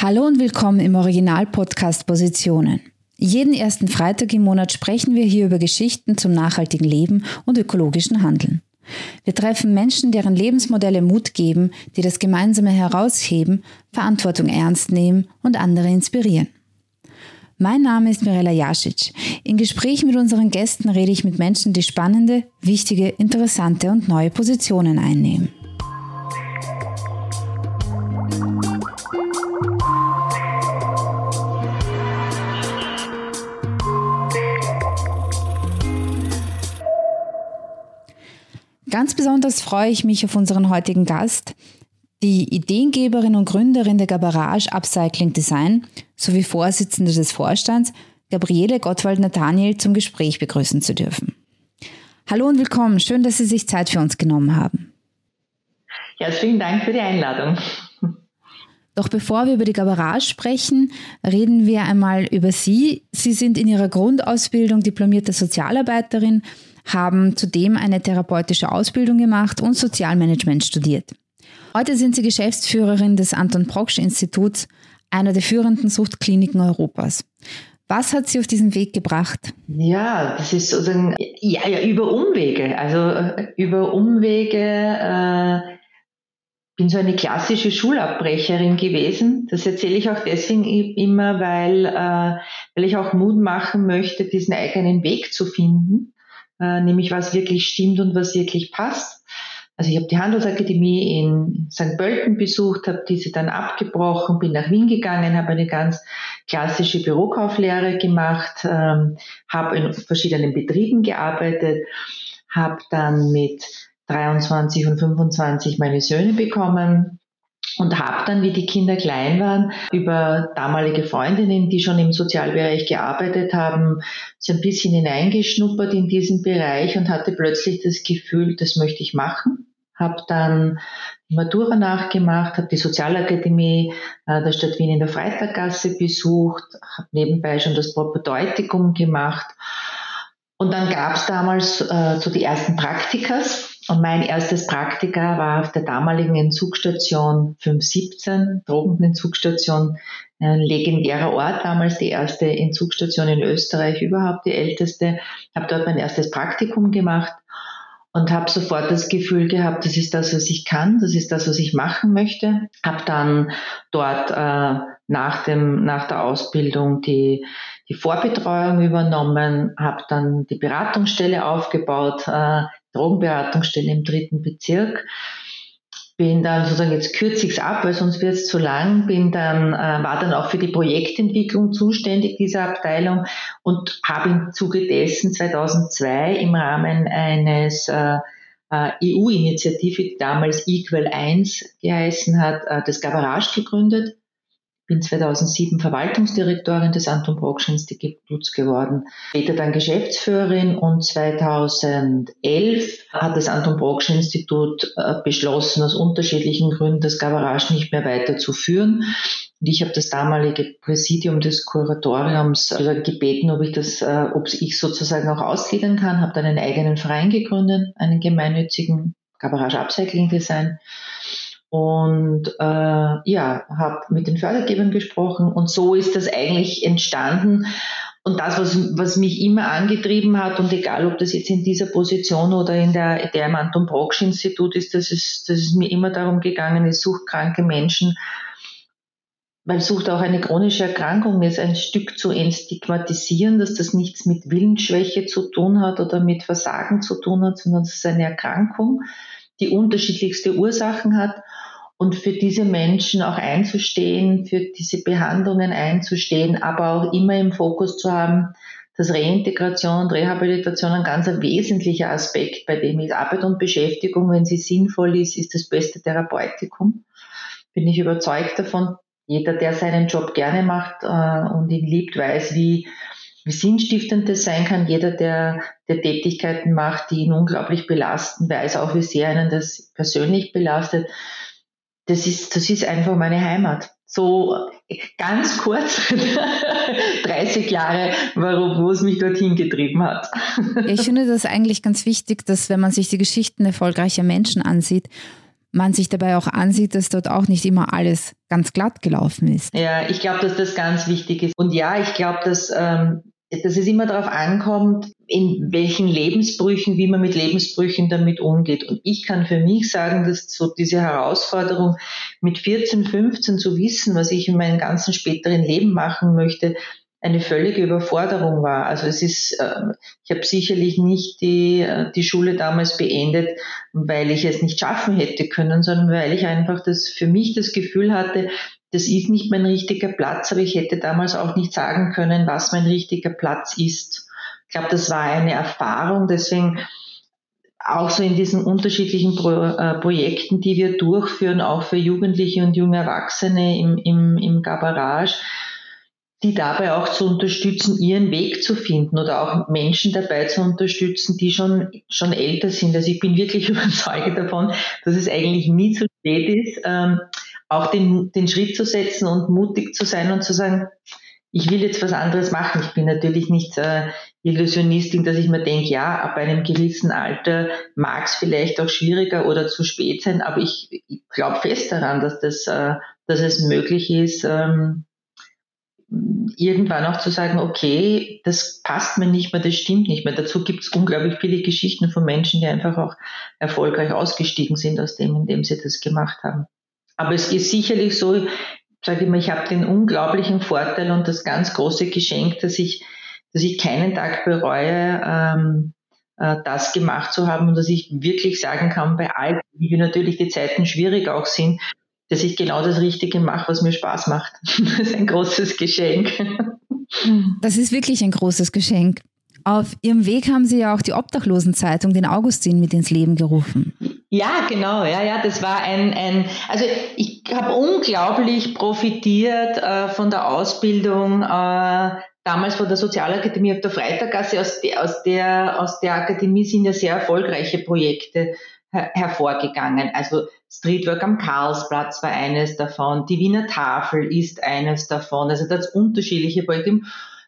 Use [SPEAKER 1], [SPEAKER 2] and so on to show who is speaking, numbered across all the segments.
[SPEAKER 1] Hallo und willkommen im Original-Podcast Positionen. Jeden ersten Freitag im Monat sprechen wir hier über Geschichten zum nachhaltigen Leben und ökologischen Handeln. Wir treffen Menschen, deren Lebensmodelle Mut geben, die das Gemeinsame herausheben, Verantwortung ernst nehmen und andere inspirieren. Mein Name ist Mirella Jasic. In Gesprächen mit unseren Gästen rede ich mit Menschen, die spannende, wichtige, interessante und neue Positionen einnehmen. Ganz besonders freue ich mich auf unseren heutigen Gast, die Ideengeberin und Gründerin der Gabarage Upcycling Design sowie Vorsitzende des Vorstands, Gabriele Gottwald Nathaniel, zum Gespräch begrüßen zu dürfen. Hallo und willkommen. Schön, dass Sie sich Zeit für uns genommen haben.
[SPEAKER 2] Ja, vielen Dank für die Einladung.
[SPEAKER 1] Doch bevor wir über die Gabarage sprechen, reden wir einmal über Sie. Sie sind in Ihrer Grundausbildung diplomierte Sozialarbeiterin, haben zudem eine therapeutische Ausbildung gemacht und Sozialmanagement studiert. Heute sind sie Geschäftsführerin des Anton Proksch Instituts, einer der führenden Suchtkliniken Europas. Was hat Sie auf diesen Weg gebracht?
[SPEAKER 2] Ja, das ist sozusagen, ja, ja, über Umwege. Also äh, über Umwege, äh, bin so eine klassische Schulabbrecherin gewesen. Das erzähle ich auch deswegen immer, weil, äh, weil ich auch Mut machen möchte, diesen eigenen Weg zu finden äh, nämlich was wirklich stimmt und was wirklich passt. Also ich habe die Handelsakademie in St. Pölten besucht, habe diese dann abgebrochen, bin nach Wien gegangen, habe eine ganz klassische Bürokauflehre gemacht, ähm, habe in verschiedenen Betrieben gearbeitet, habe dann mit 23 und 25 meine Söhne bekommen, und habe dann, wie die Kinder klein waren, über damalige Freundinnen, die schon im Sozialbereich gearbeitet haben, so ein bisschen hineingeschnuppert in diesen Bereich und hatte plötzlich das Gefühl, das möchte ich machen. Habe dann die Matura nachgemacht, habe die Sozialakademie äh, der Stadt Wien in der Freitaggasse besucht, habe nebenbei schon das Propedeutikum gemacht. Und dann gab es damals äh, so die ersten Praktikas und mein erstes Praktika war auf der damaligen Entzugstation 517, Drogenentzugstation, ein legendärer Ort, damals die erste Entzugstation in Österreich, überhaupt die älteste. Habe dort mein erstes Praktikum gemacht und habe sofort das Gefühl gehabt, das ist das, was ich kann, das ist das, was ich machen möchte. Habe dann dort äh, nach, dem, nach der Ausbildung die, die Vorbetreuung übernommen, habe dann die Beratungsstelle aufgebaut, äh, Drogenberatungsstelle im dritten Bezirk. Bin dann sozusagen, jetzt kürze ich es ab, weil sonst wird es zu lang, bin dann, äh, war dann auch für die Projektentwicklung zuständig dieser Abteilung und habe im Zuge dessen 2002 im Rahmen eines äh, äh EU-Initiative, die damals Equal 1 geheißen hat, äh, das Gabarage gegründet bin 2007 Verwaltungsdirektorin des Anton Brocksch Instituts geworden, später dann Geschäftsführerin und 2011 hat das Anton Brocksch Institut äh, beschlossen, aus unterschiedlichen Gründen das Gavarage nicht mehr weiterzuführen. Und ich habe das damalige Präsidium des Kuratoriums äh, gebeten, ob ich das, äh, ob ich sozusagen auch ausgliedern kann, habe dann einen eigenen Verein gegründet, einen gemeinnützigen Gavarage Upcycling Design und äh, ja, habe mit den Fördergebern gesprochen und so ist das eigentlich entstanden. Und das, was, was mich immer angetrieben hat, und egal ob das jetzt in dieser Position oder in der, der im Anton Brocksch Institut ist, dass es, dass es mir immer darum gegangen ist, suchtkranke Menschen, weil Sucht auch eine chronische Erkrankung ist, ein Stück zu entstigmatisieren, dass das nichts mit Willensschwäche zu tun hat oder mit Versagen zu tun hat, sondern es ist eine Erkrankung, die unterschiedlichste Ursachen hat und für diese Menschen auch einzustehen, für diese Behandlungen einzustehen, aber auch immer im Fokus zu haben, dass Reintegration und Rehabilitation ein ganz wesentlicher Aspekt bei dem ist. Arbeit und Beschäftigung, wenn sie sinnvoll ist, ist das beste Therapeutikum. Bin ich überzeugt davon. Jeder, der seinen Job gerne macht äh, und ihn liebt, weiß, wie, wie sinnstiftend das sein kann. Jeder, der, der Tätigkeiten macht, die ihn unglaublich belasten, weiß auch, wie sehr einen das persönlich belastet das ist, das ist einfach meine Heimat. So ganz kurz, 30 Jahre, warum, wo es mich dorthin getrieben hat.
[SPEAKER 1] ich finde das eigentlich ganz wichtig, dass wenn man sich die Geschichten erfolgreicher Menschen ansieht, man sich dabei auch ansieht, dass dort auch nicht immer alles ganz glatt gelaufen ist.
[SPEAKER 2] Ja, ich glaube, dass das ganz wichtig ist. Und ja, ich glaube, dass, ähm, dass es immer darauf ankommt, in welchen Lebensbrüchen, wie man mit Lebensbrüchen damit umgeht. Und ich kann für mich sagen, dass so diese Herausforderung mit 14, 15 zu wissen, was ich in meinem ganzen späteren Leben machen möchte, eine völlige Überforderung war. Also es ist, äh, ich habe sicherlich nicht die, äh, die Schule damals beendet, weil ich es nicht schaffen hätte können, sondern weil ich einfach das für mich das Gefühl hatte, das ist nicht mein richtiger Platz, aber ich hätte damals auch nicht sagen können, was mein richtiger Platz ist. Ich glaube, das war eine Erfahrung, deswegen auch so in diesen unterschiedlichen Pro, äh, Projekten, die wir durchführen, auch für Jugendliche und junge Erwachsene im, im, im Gabarage, die dabei auch zu unterstützen, ihren Weg zu finden oder auch Menschen dabei zu unterstützen, die schon, schon älter sind. Also ich bin wirklich überzeugt davon, dass es eigentlich nie zu spät ist, ähm, auch den, den Schritt zu setzen und mutig zu sein und zu sagen, ich will jetzt was anderes machen. Ich bin natürlich nicht äh, Illusionistin, dass ich mir denke, ja, ab einem gewissen Alter mag es vielleicht auch schwieriger oder zu spät sein, aber ich, ich glaube fest daran, dass das, äh, dass es möglich ist, ähm, irgendwann auch zu sagen, okay, das passt mir nicht mehr, das stimmt nicht mehr. Dazu gibt es unglaublich viele Geschichten von Menschen, die einfach auch erfolgreich ausgestiegen sind aus dem, indem sie das gemacht haben. Aber es ist sicherlich so, sage ich mal, ich habe den unglaublichen Vorteil und das ganz große Geschenk, dass ich, dass ich keinen Tag bereue, ähm, äh, das gemacht zu haben und dass ich wirklich sagen kann, bei all, wie natürlich die Zeiten schwierig auch sind, dass ich genau das Richtige mache, was mir Spaß macht. Das ist ein großes Geschenk.
[SPEAKER 1] Das ist wirklich ein großes Geschenk. Auf Ihrem Weg haben Sie ja auch die Obdachlosenzeitung, den Augustin, mit ins Leben gerufen.
[SPEAKER 2] Ja, genau, ja, ja, das war ein, ein also ich habe unglaublich profitiert äh, von der Ausbildung äh, damals von der Sozialakademie auf der Freitaggasse. Aus der, aus der, aus der Akademie sind ja sehr erfolgreiche Projekte her hervorgegangen. Also Streetwork am Karlsplatz war eines davon, die Wiener Tafel ist eines davon. Also das unterschiedliche Projekte,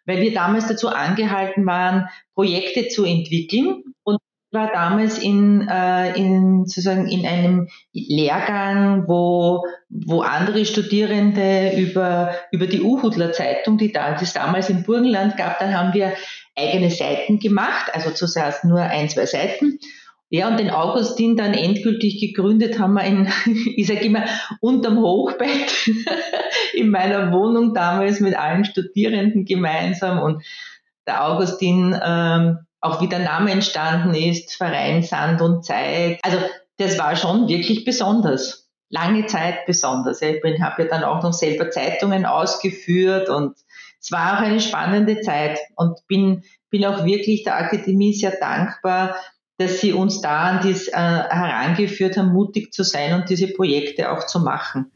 [SPEAKER 2] weil wir damals dazu angehalten waren, Projekte zu entwickeln war damals in, äh, in sozusagen in einem Lehrgang, wo, wo andere Studierende über, über die Uhudler Zeitung, die da, es damals im Burgenland gab, dann haben wir eigene Seiten gemacht, also zuerst nur ein, zwei Seiten. Ja, und den Augustin dann endgültig gegründet haben wir in, ich sage immer, unterm Hochbett in meiner Wohnung damals mit allen Studierenden gemeinsam. Und der Augustin, ähm, auch wie der Name entstanden ist, Verein Sand und Zeit. Also das war schon wirklich besonders. Lange Zeit besonders. Ich habe ja dann auch noch selber Zeitungen ausgeführt und es war auch eine spannende Zeit und bin, bin auch wirklich der Akademie sehr dankbar, dass sie uns da an dies äh, herangeführt haben, mutig zu sein und diese Projekte auch zu machen.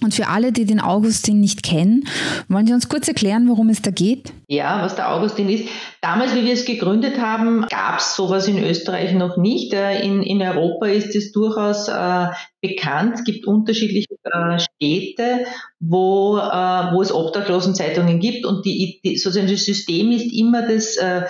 [SPEAKER 1] Und für alle, die den Augustin nicht kennen, wollen Sie uns kurz erklären, worum es da geht?
[SPEAKER 2] Ja, was der Augustin ist. Damals, wie wir es gegründet haben, gab es sowas in Österreich noch nicht. Äh, in, in Europa ist es durchaus äh, bekannt. Es gibt unterschiedliche äh, Städte, wo, äh, wo es Obdachlosenzeitungen gibt. Und die, die, sozusagen das System ist immer das äh,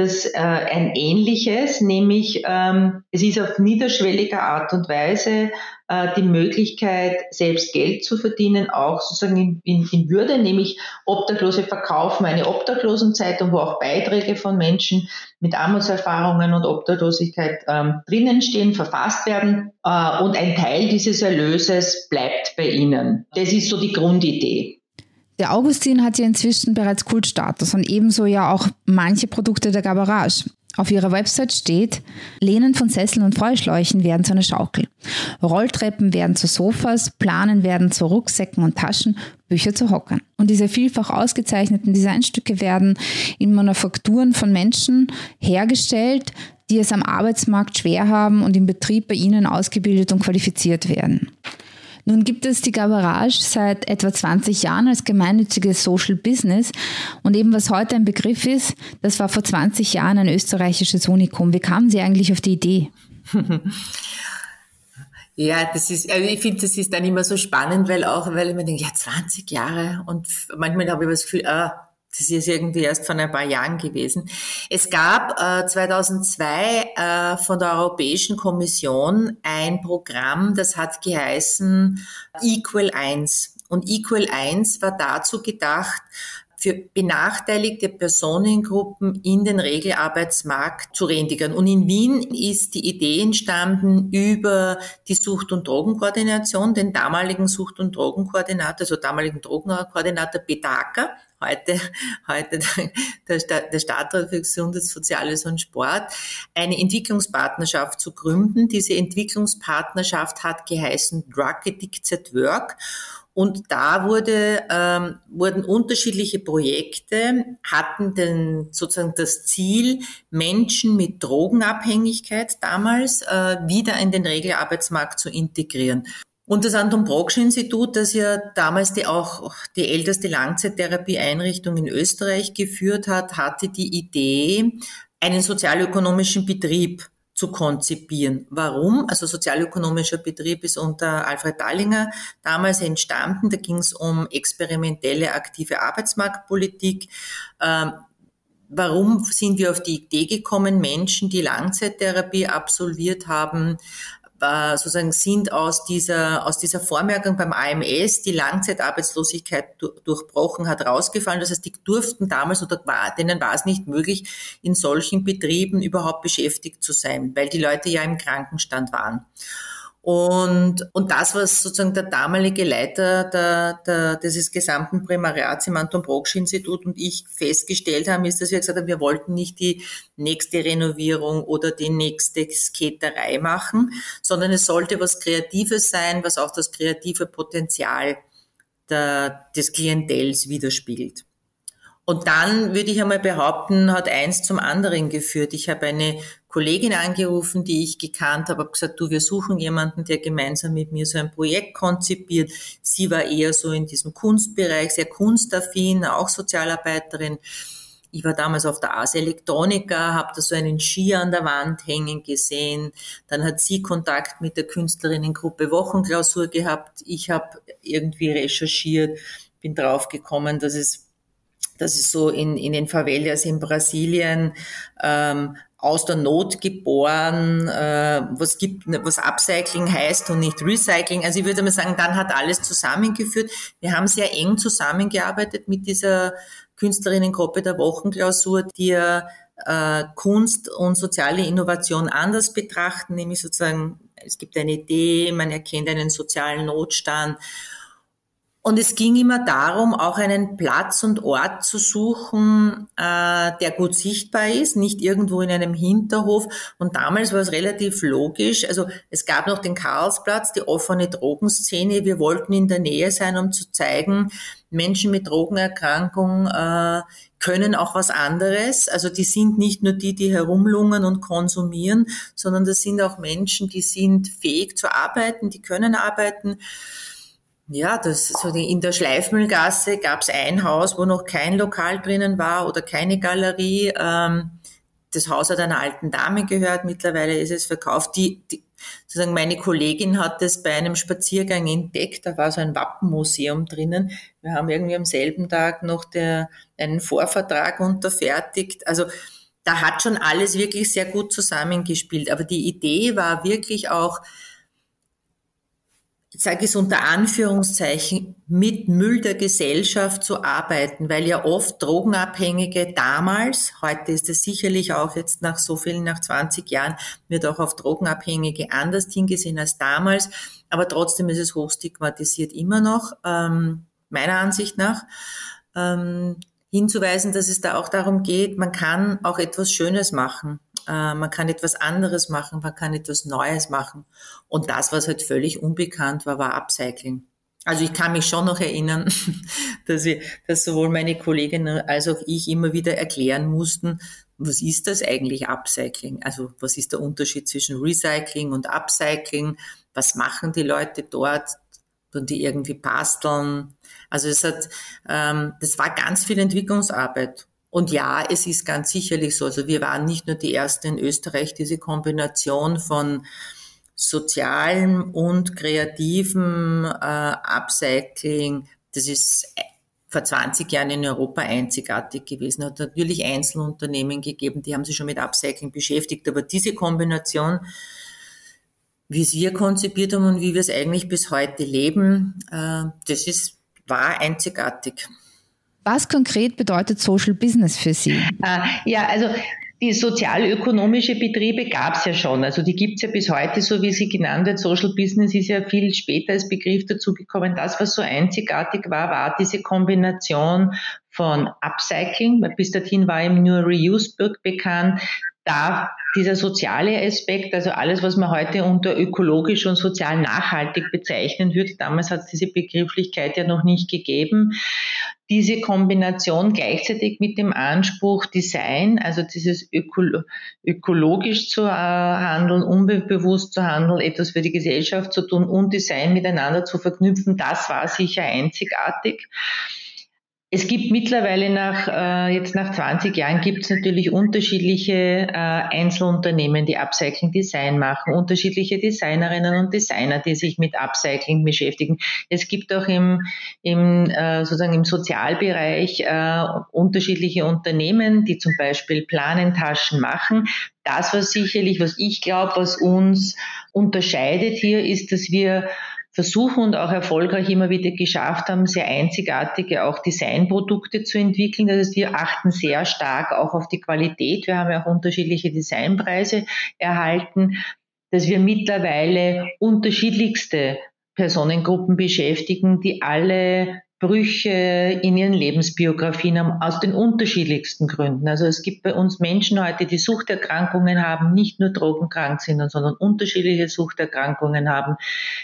[SPEAKER 2] das äh, ein ähnliches, nämlich ähm, es ist auf niederschwelliger Art und Weise äh, die Möglichkeit, selbst Geld zu verdienen, auch sozusagen in, in, in Würde, nämlich Obdachlose verkaufen eine Obdachlosenzeitung, wo auch Beiträge von Menschen mit Armutserfahrungen und Obdachlosigkeit ähm, drinnen stehen, verfasst werden äh, und ein Teil dieses Erlöses bleibt bei ihnen. Das ist so die Grundidee.
[SPEAKER 1] Der Augustin hat ja inzwischen bereits Kultstatus und ebenso ja auch manche Produkte der Gabarage. Auf ihrer Website steht, Lehnen von Sesseln und Feuerschläuchen werden zu einer Schaukel. Rolltreppen werden zu Sofas, Planen werden zu Rucksäcken und Taschen, Bücher zu Hockern. Und diese vielfach ausgezeichneten Designstücke werden in Manufakturen von Menschen hergestellt, die es am Arbeitsmarkt schwer haben und im Betrieb bei ihnen ausgebildet und qualifiziert werden. Nun gibt es die Gabarage seit etwa 20 Jahren als gemeinnütziges Social Business und eben was heute ein Begriff ist, das war vor 20 Jahren ein österreichisches Unikum. Wie kamen Sie eigentlich auf die Idee?
[SPEAKER 3] Ja, das ist, also ich finde, das ist dann immer so spannend, weil auch, weil mir denke, ja, 20 Jahre und manchmal habe ich das Gefühl, ah,
[SPEAKER 2] Das ist irgendwie erst vor ein paar Jahren gewesen. Es gab äh, 2002 äh, von der Europäischen Kommission ein Programm, das hat geheißen Equal 1. Und Equal 1 war dazu gedacht, für benachteiligte Personengruppen in den Regelarbeitsmarkt zu reintegrieren. Und in Wien ist die Idee entstanden über die Sucht- und Drogenkoordination, den damaligen Sucht- und Drogenkoordinator, also damaligen Drogenkoordinator Bedaka, heute, heute der, der Stadtrat für Gesundes, Soziales und Sport, eine Entwicklungspartnerschaft zu gründen. Diese Entwicklungspartnerschaft hat geheißen Drug Addicts at Work. Und da wurde, ähm, wurden unterschiedliche Projekte, hatten den, sozusagen das Ziel, Menschen mit Drogenabhängigkeit damals äh, wieder in den Regelarbeitsmarkt zu integrieren. Und das Anton Brocksch Institut, das ja damals die auch die älteste Langzeittherapieeinrichtung in Österreich geführt hat, hatte die Idee, einen sozialökonomischen Betrieb zu konzipieren. Warum? Also sozialökonomischer Betrieb ist unter Alfred Dallinger damals entstanden. Da ging es um experimentelle aktive Arbeitsmarktpolitik. Ähm, warum sind wir auf die Idee gekommen, Menschen, die Langzeittherapie absolviert haben, äh, sozusagen sind aus dieser, aus dieser Vormerkung beim AMS die Langzeitarbeitslosigkeit durchbrochen hat, rausgefallen. Das heißt, die durften damals oder war, denen war es nicht möglich, in solchen Betrieben überhaupt beschäftigt zu sein, weil die Leute ja im Krankenstand waren. Und, und das, was sozusagen der damalige Leiter der, der, dieses gesamten Primariats im Anton Brocksch Institut und ich festgestellt haben, ist, dass wir gesagt haben, wir wollten nicht die nächste Renovierung oder die nächste Skaterei machen, sondern es sollte was Kreatives sein, was auch das kreative Potenzial der, des Klientels widerspiegelt. Und dann würde ich einmal behaupten, hat eins zum anderen geführt. Ich habe eine Kollegin angerufen, die ich gekannt habe, habe gesagt, du, wir suchen jemanden, der gemeinsam mit mir so ein Projekt konzipiert. Sie war eher so in diesem Kunstbereich, sehr kunstaffin, auch Sozialarbeiterin. Ich war damals auf der Ars Electronica, habe da so einen Ski an der Wand hängen gesehen. Dann hat sie Kontakt mit der Künstlerinnengruppe Wochenklausur gehabt. Ich habe irgendwie recherchiert, bin draufgekommen, dass es das ist so in, in den Favelas in Brasilien ähm, aus der Not geboren, äh, was gibt, was Upcycling heißt und nicht Recycling. Also ich würde mal sagen, dann hat alles zusammengeführt. Wir haben sehr eng zusammengearbeitet mit dieser Künstlerinnengruppe der Wochenklausur, die ja äh, Kunst und soziale Innovation anders betrachten, nämlich sozusagen, es gibt eine Idee, man erkennt einen sozialen Notstand und es ging immer darum, auch einen Platz und Ort zu suchen, äh, der gut sichtbar ist, nicht irgendwo in einem Hinterhof. Und damals war es relativ logisch. Also es gab noch den Karlsplatz, die offene Drogenszene. Wir wollten in der Nähe sein, um zu zeigen, Menschen mit Drogenerkrankung äh, können auch was anderes. Also die sind nicht nur die, die herumlungern und konsumieren, sondern das sind auch Menschen, die sind fähig zu arbeiten, die können arbeiten. Ja, das so in der Schleifmüllgasse gab es ein Haus, wo noch kein Lokal drinnen war oder keine Galerie. Ähm, das Haus hat einer alten Dame gehört. Mittlerweile ist es verkauft. Die, die, sozusagen meine Kollegin hat das bei einem Spaziergang entdeckt. Da war so ein Wappenmuseum drinnen. Wir haben irgendwie am selben Tag noch der, einen Vorvertrag unterfertigt. Also da hat schon alles wirklich sehr gut zusammengespielt. Aber die Idee war wirklich auch, ich sage es unter Anführungszeichen, mit Müll der Gesellschaft zu arbeiten, weil ja oft Drogenabhängige damals, heute ist es sicherlich auch jetzt nach so vielen, nach 20 Jahren, wird auch auf Drogenabhängige anders hingesehen als damals, aber trotzdem ist es hochstigmatisiert immer noch, ähm, meiner Ansicht nach. Ähm, hinzuweisen, dass es da auch darum geht, man kann auch etwas Schönes machen. Äh, man kann etwas anderes machen, man kann etwas Neues machen. Und das, was halt völlig unbekannt war, war Upcycling. Also ich kann mich schon noch erinnern, dass, ich, dass sowohl meine Kolleginnen als auch ich immer wieder erklären mussten, was ist das eigentlich Upcycling? Also was ist der Unterschied zwischen Recycling und Upcycling? Was machen die Leute dort? Und die irgendwie basteln. Also es hat, ähm, das war ganz viel Entwicklungsarbeit. Und ja, es ist ganz sicherlich so. Also wir waren nicht nur die ersten in Österreich, diese Kombination von sozialem und kreativem äh, Upcycling, das ist
[SPEAKER 3] vor 20 Jahren in Europa einzigartig gewesen. Hat natürlich Einzelunternehmen gegeben, die haben sich schon mit Upcycling beschäftigt, aber diese Kombination, wie es wir konzipiert haben und wie wir es eigentlich bis heute leben, äh, das ist, war einzigartig.
[SPEAKER 1] Was konkret bedeutet Social Business für Sie?
[SPEAKER 2] Äh, ja, also die sozialökonomische Betriebe gab es ja schon. Also die gibt es ja bis heute, so wie sie genannt wird. Social Business ist ja viel später als Begriff dazugekommen. Das, was so einzigartig war, war diese Kombination von Upcycling, weil bis dahin war eben nur Reuse bekannt, da dieser soziale Aspekt, also alles, was man heute unter ökologisch und sozial nachhaltig bezeichnen würde, damals hat es diese Begrifflichkeit ja noch nicht gegeben. Diese Kombination gleichzeitig mit dem Anspruch Design, also dieses öko ökologisch zu äh, handeln, unbewusst zu handeln, etwas für die Gesellschaft zu tun und Design miteinander zu verknüpfen, das war sicher einzigartig. Es gibt mittlerweile nach, äh, jetzt nach 20 Jahren gibt es natürlich unterschiedliche äh, Einzelunternehmen, die Upcycling Design machen, unterschiedliche Designerinnen und Designer, die sich mit Upcycling beschäftigen. Es gibt auch im, im äh, sozusagen im Sozialbereich äh, unterschiedliche Unternehmen, die zum Beispiel Planentaschen machen. Das, was sicherlich, was ich glaube, was uns unterscheidet hier, ist, dass wir versuchen und auch erfolgreich immer wieder geschafft haben, sehr einzigartige auch Designprodukte zu entwickeln. Das heißt, wir achten sehr stark auch auf die Qualität. Wir haben ja auch unterschiedliche Designpreise erhalten, dass wir mittlerweile unterschiedlichste Personengruppen beschäftigen, die alle Brüche in ihren Lebensbiografien haben, aus den unterschiedlichsten Gründen. Also es gibt bei uns Menschen heute, die Suchterkrankungen haben, nicht nur drogenkrank sind, sondern unterschiedliche Suchterkrankungen haben.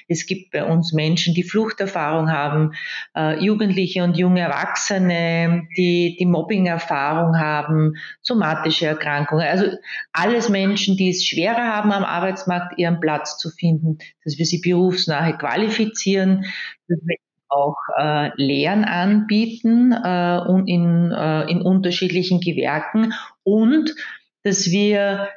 [SPEAKER 2] Es gibt bei uns Menschen, die Fluchterfahrung haben, äh, Jugendliche und junge Erwachsene, die die Mobbing-Erfahrung haben, somatische Erkrankungen. Also alles Menschen, die es schwerer haben, am Arbeitsmarkt ihren Platz zu finden, dass wir sie berufsnahe qualifizieren, dass wir auch äh, Lehren anbieten äh, und in, äh, in unterschiedlichen Gewerken und dass wir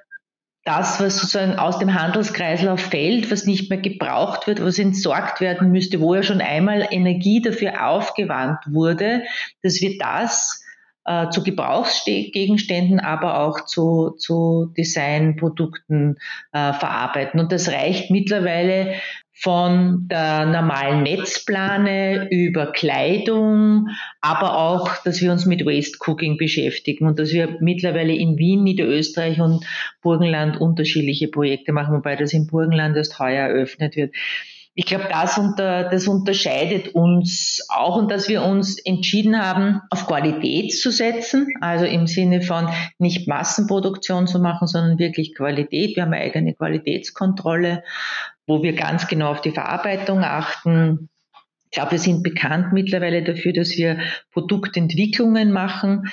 [SPEAKER 2] das, was sozusagen aus dem Handelskreislauf fällt, was nicht mehr gebraucht wird, was entsorgt werden müsste, wo ja schon einmal Energie dafür aufgewandt wurde, dass wir das äh, zu Gebrauchsgegenständen, aber auch zu, zu Designprodukten äh, verarbeiten. Und das reicht mittlerweile von der normalen Netzplane über Kleidung, aber auch, dass wir uns mit Waste Cooking beschäftigen und dass wir mittlerweile in Wien, Niederösterreich und Burgenland unterschiedliche Projekte machen, wobei das im Burgenland erst heuer eröffnet wird. Ich glaube, das, unter, das unterscheidet uns auch und dass wir uns entschieden haben, auf Qualität zu setzen, also im Sinne von nicht Massenproduktion zu machen, sondern wirklich Qualität. Wir haben eine eigene Qualitätskontrolle wo wir ganz genau auf die Verarbeitung achten. Ich glaube, wir sind bekannt mittlerweile dafür, dass wir Produktentwicklungen machen.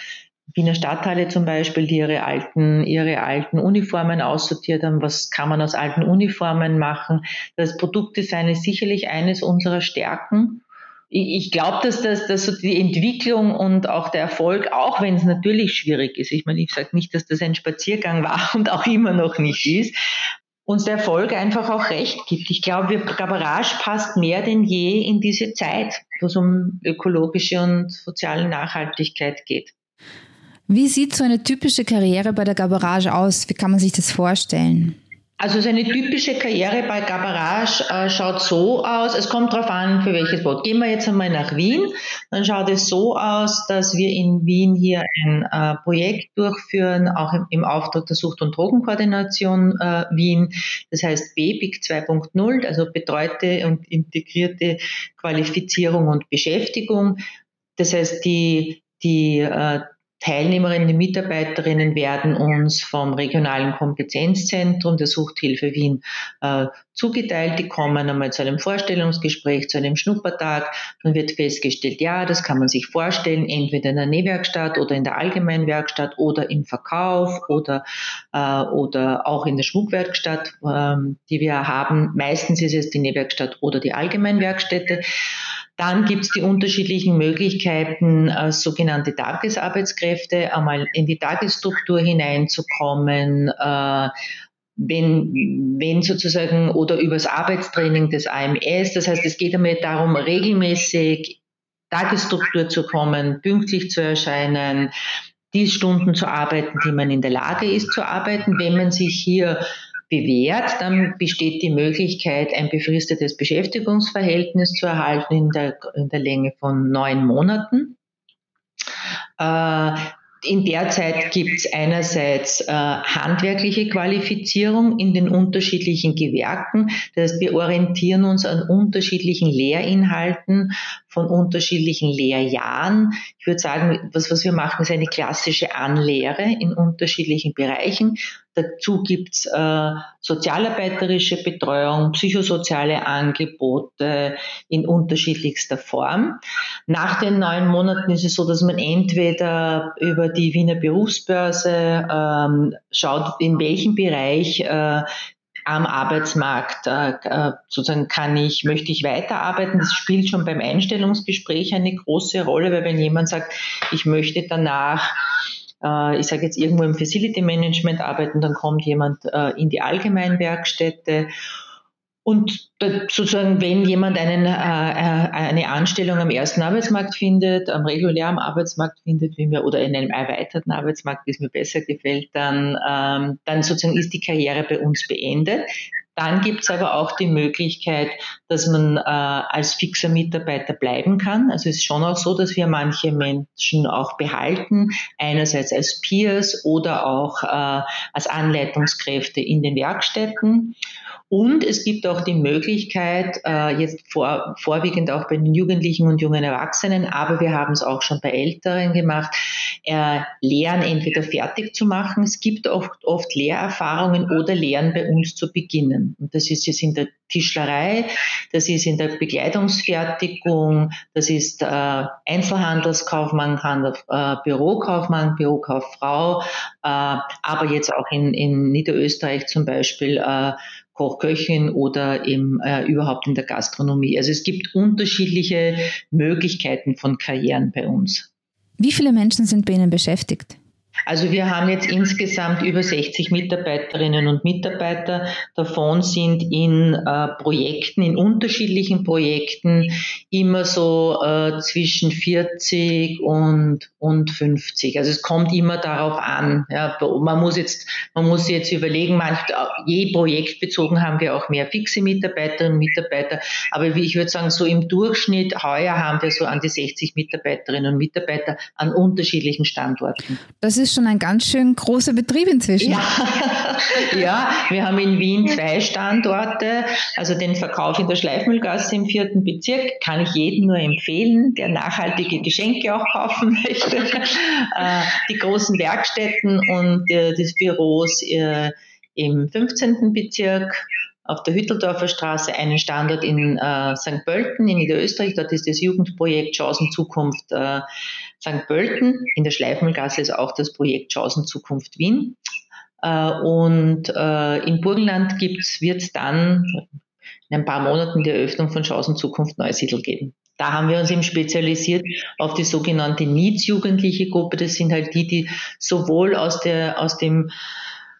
[SPEAKER 2] Wiener Stadtteile zum Beispiel, die ihre alten, ihre alten Uniformen aussortiert haben. Was kann man aus alten Uniformen machen? Das Produktdesign ist sicherlich eines unserer Stärken. Ich glaube, dass, das, dass so die Entwicklung und auch der Erfolg, auch wenn es natürlich schwierig ist, ich meine, ich sage nicht, dass das ein Spaziergang war und auch immer noch nicht ist, uns der Erfolg einfach auch recht gibt. Ich glaube, Gabarage passt mehr denn je in diese Zeit, wo es um ökologische und soziale Nachhaltigkeit geht.
[SPEAKER 1] Wie sieht so eine typische Karriere bei der Gabarage aus? Wie kann man sich das vorstellen?
[SPEAKER 2] Also seine typische Karriere bei Gabarage äh, schaut so aus, es kommt darauf an, für welches Boot. Gehen wir jetzt einmal nach Wien, dann schaut es so aus, dass wir in Wien hier ein äh, Projekt durchführen, auch im, im, Auftrag der Sucht- und Drogenkoordination äh, Wien. Das heißt BBIC 2.0, also betreute und integrierte Qualifizierung und Beschäftigung. Das heißt, die, die äh, Teilnehmerinnen und Mitarbeiterinnen werden uns vom regionalen Kompetenzzentrum der Suchthilfe Wien äh, zugeteilt. Die kommen einmal zu einem Vorstellungsgespräch, zu einem Schnuppertag. Dann wird festgestellt, ja, das kann man sich vorstellen, entweder in der Nähwerkstatt oder in der Allgemeinwerkstatt oder im Verkauf oder, äh, oder auch in der Schmuckwerkstatt, äh, die wir haben. Meistens ist es die Nähwerkstatt oder die Allgemeinwerkstätte. Dann gibt es die unterschiedlichen Möglichkeiten, äh, sogenannte Tagesarbeitskräfte einmal in die Tagesstruktur hineinzukommen, äh, wenn, wenn sozusagen oder übers Arbeitstraining des AMS. Das heißt, es geht einmal darum, regelmäßig Tagesstruktur zu kommen, pünktlich zu erscheinen, die Stunden zu arbeiten, die man in der Lage ist zu arbeiten. Wenn man sich hier bewährt, dann besteht die Möglichkeit, ein befristetes Beschäftigungsverhältnis zu erhalten in der, in der Länge von neun Monaten. Äh, in der Zeit gibt es einerseits äh, handwerkliche Qualifizierung in den unterschiedlichen Gewerken. Das heißt, wir orientieren uns an unterschiedlichen Lehrinhalten von unterschiedlichen Lehrjahren. Ich würde sagen, was, was wir machen, ist eine klassische Anlehre in unterschiedlichen Bereichen. Dazu gibt's äh, sozialarbeiterische Betreuung, psychosoziale Angebote in unterschiedlichster Form. Nach den neun Monaten ist es so, dass man entweder über die Wiener Berufsbörse ähm, schaut, in welchem Bereich äh, am Arbeitsmarkt äh, äh sozusagen kann ich, möchte ich weiterarbeiten. Das spielt schon beim Einstellungsgespräch eine große Rolle, weil wenn jemand sagt, ich möchte danach äh, ich sage jetzt irgendwo im Facility Management arbeiten, dann kommt jemand in die Allgemeinwerkstätte. Und sozusagen, wenn jemand einen, äh, eine Anstellung am ersten Arbeitsmarkt findet, am regulären Arbeitsmarkt findet, wie mir, oder in einem erweiterten Arbeitsmarkt, wie es mir besser gefällt, dann, ähm, dann sozusagen ist die Karriere bei uns beendet. Dann gibt es aber auch die Möglichkeit, dass man äh, als fixer Mitarbeiter bleiben kann. Also es ist schon auch so, dass wir manche Menschen auch behalten, einerseits als Peers oder auch äh, als Anleitungskräfte in den Werkstätten. Und es gibt auch die Möglichkeit, äh, jetzt vor, vorwiegend auch bei den Jugendlichen und jungen Erwachsenen, aber wir haben es auch schon bei Älteren gemacht, äh, Lehren entweder fertig zu machen. Es gibt oft, oft Lehrerfahrungen oder Lehren bei uns zu beginnen. Und das ist jetzt in der Tischlerei, das ist in der Bekleidungsfertigung, das ist äh, Einzelhandelskaufmann, Handel, äh, Bürokaufmann, Bürokauffrau, äh, aber jetzt auch in, in Niederösterreich zum Beispiel äh, Kochköchin oder im, äh, überhaupt in der Gastronomie. Also es gibt unterschiedliche Möglichkeiten von Karrieren bei uns.
[SPEAKER 1] Wie viele Menschen sind bei Ihnen beschäftigt?
[SPEAKER 2] Also wir haben jetzt insgesamt über 60 Mitarbeiterinnen und Mitarbeiter. Davon sind in äh, Projekten, in unterschiedlichen Projekten immer so äh, zwischen 40 und, und 50. Also es kommt immer darauf an. Ja, man muss jetzt, man muss jetzt überlegen, manch, je projektbezogen haben wir auch mehr fixe Mitarbeiterinnen und Mitarbeiter. Aber wie ich würde sagen, so im Durchschnitt heuer haben wir so an die 60 Mitarbeiterinnen und Mitarbeiter an unterschiedlichen Standorten.
[SPEAKER 1] Das ist schon ein ganz schön großer Betrieb inzwischen.
[SPEAKER 2] Ja. ja, wir haben in Wien zwei Standorte, also den Verkauf in der Schleifmühlgasse im vierten Bezirk kann ich jedem nur empfehlen, der nachhaltige Geschenke auch kaufen möchte. Äh, die großen Werkstätten und äh, des Büros äh, im 15. Bezirk auf der Hütteldorfer Straße einen Standort in äh, St. Pölten in Niederösterreich. Dort ist das Jugendprojekt Chancen Zukunft äh, St. Pölten. In der Schleifengasse ist auch das Projekt Chancen Zukunft Wien. Äh, und äh, in Burgenland wird es dann in ein paar Monaten die Eröffnung von Chancen Zukunft Neusiedl geben. Da haben wir uns eben spezialisiert auf die sogenannte Needs-Jugendliche Gruppe. Das sind halt die, die sowohl aus der, aus dem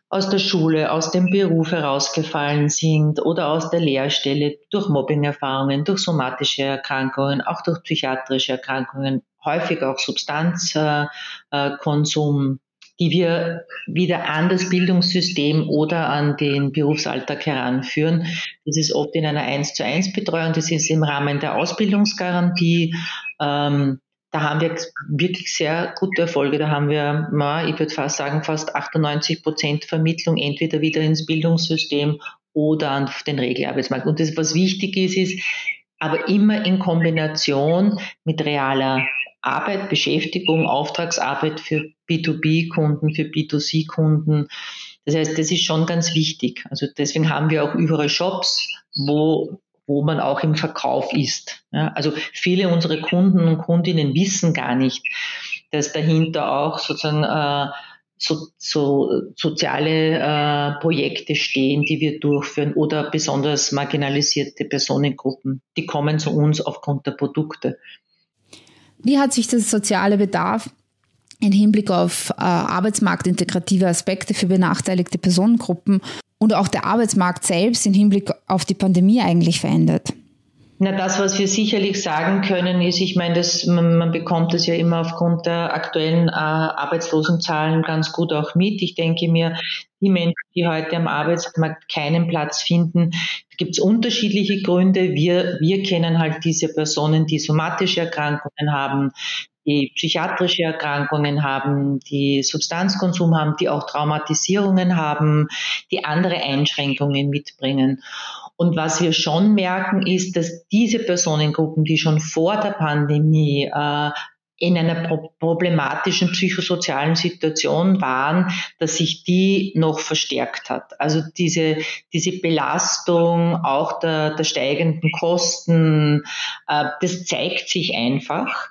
[SPEAKER 2] aus der Schule, aus dem Beruf herausgefallen sind oder aus der Lehrstelle durch Mobbing-Erfahrungen, durch somatische Erkrankungen, auch durch psychiatrische Erkrankungen, häufig auch Substanzkonsum, die wir wieder an das Bildungssystem oder an den Berufsalltag heranführen. Das ist oft in einer 1 zu 1 Betreuung, das ist im Rahmen der Ausbildungsgarantie. Ähm, da haben wir wirklich sehr gute Erfolge. Da haben wir, ich würde fast sagen, fast 98 Prozent Vermittlung entweder wieder ins Bildungssystem oder auf den Regelarbeitsmarkt. Und das, was wichtig ist, ist, aber immer in Kombination mit realer Arbeit, Beschäftigung, Auftragsarbeit für B2B-Kunden, für B2C-Kunden. Das heißt, das ist schon ganz wichtig. Also deswegen haben wir auch überall Shops, wo wo man auch im Verkauf ist. Ja, also viele unserer Kunden und Kundinnen wissen gar nicht, dass dahinter auch sozusagen äh, so, so soziale äh, Projekte stehen, die wir durchführen oder besonders marginalisierte Personengruppen, die kommen zu uns aufgrund der Produkte.
[SPEAKER 1] Wie hat sich das soziale Bedarf im Hinblick auf äh, arbeitsmarktintegrative Aspekte für benachteiligte Personengruppen und auch der Arbeitsmarkt selbst im Hinblick auf die Pandemie eigentlich verändert?
[SPEAKER 2] Na, das, was wir sicherlich sagen können, ist, ich meine, das, man, man bekommt das ja immer aufgrund der aktuellen äh, Arbeitslosenzahlen ganz gut auch mit. Ich denke mir, die Menschen, die heute am Arbeitsmarkt keinen Platz finden, gibt es unterschiedliche Gründe. Wir, wir kennen halt diese Personen, die somatische Erkrankungen haben, die psychiatrische Erkrankungen haben, die Substanzkonsum haben, die auch Traumatisierungen haben, die andere Einschränkungen mitbringen. Und was wir schon merken, ist, dass diese Personengruppen, die schon vor der Pandemie äh, in einer problematischen psychosozialen Situation waren, dass sich die noch verstärkt hat. Also diese, diese Belastung auch der, der steigenden Kosten, äh, das zeigt sich einfach.